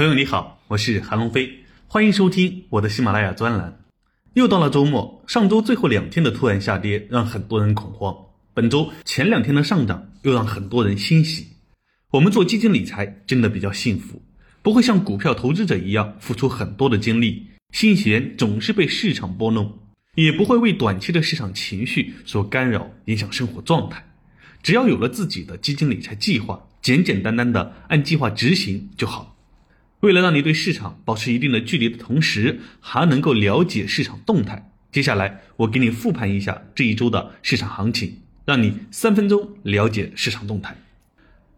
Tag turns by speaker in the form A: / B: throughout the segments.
A: 朋友你好，我是韩龙飞，欢迎收听我的喜马拉雅专栏。又到了周末，上周最后两天的突然下跌让很多人恐慌，本周前两天的上涨又让很多人欣喜。我们做基金理财真的比较幸福，不会像股票投资者一样付出很多的精力，心弦总是被市场拨弄，也不会为短期的市场情绪所干扰，影响生活状态。只要有了自己的基金理财计划，简简单单的按计划执行就好。为了让你对市场保持一定的距离的同时，还能够了解市场动态，接下来我给你复盘一下这一周的市场行情，让你三分钟了解市场动态。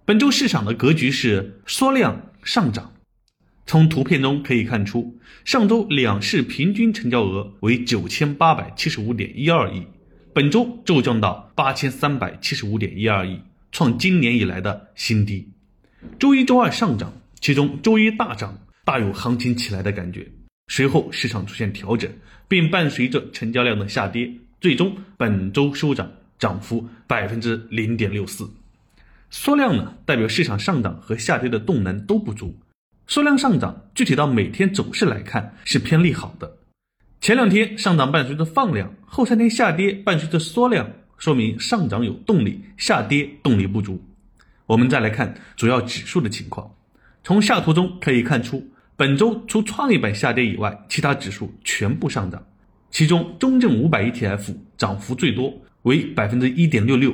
A: 本周市场的格局是缩量上涨，从图片中可以看出，上周两市平均成交额为九千八百七十五点一二亿，本周骤降到八千三百七十五点一二亿，创今年以来的新低。周一、周二上涨。其中周一大涨，大有行情起来的感觉。随后市场出现调整，并伴随着成交量的下跌，最终本周收涨，涨幅百分之零点六四。缩量呢，代表市场上涨和下跌的动能都不足。缩量上涨，具体到每天走势来看是偏利好的。前两天上涨伴随着放量，后三天下跌伴随着缩量，说明上涨有动力，下跌动力不足。我们再来看主要指数的情况。从下图中可以看出，本周除创业板下跌以外，其他指数全部上涨。其中，中证五百 ETF 涨幅最多，为百分之一点六六；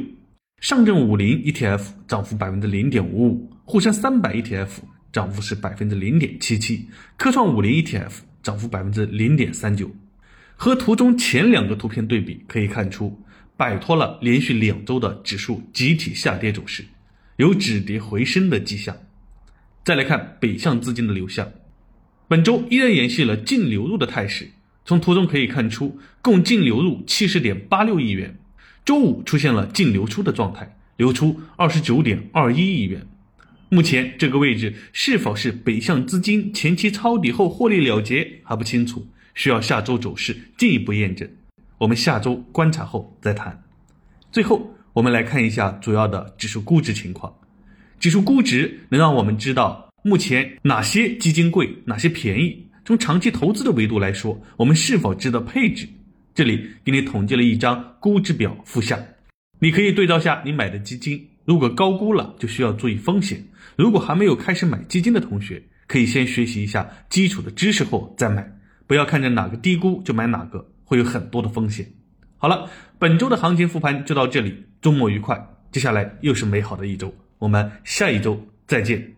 A: 上证五零 ETF 涨幅百分之零点五五；沪深三百 ETF 涨幅是百分之零点七七；科创五零 ETF 涨幅百分之零点三九。和图中前两个图片对比，可以看出，摆脱了连续两周的指数集体下跌走势，有止跌回升的迹象。再来看北向资金的流向，本周依然延续了净流入的态势。从图中可以看出，共净流入七十点八六亿元。周五出现了净流出的状态，流出二十九点二一亿元。目前这个位置是否是北向资金前期抄底后获利了结还不清楚，需要下周走势进一步验证。我们下周观察后再谈。最后，我们来看一下主要的指数估值情况。指数估值能让我们知道目前哪些基金贵，哪些便宜。从长期投资的维度来说，我们是否值得配置？这里给你统计了一张估值表附下，你可以对照下你买的基金。如果高估了，就需要注意风险。如果还没有开始买基金的同学，可以先学习一下基础的知识后再买，不要看着哪个低估就买哪个，会有很多的风险。好了，本周的行情复盘就到这里，周末愉快，接下来又是美好的一周。我们下一周再见。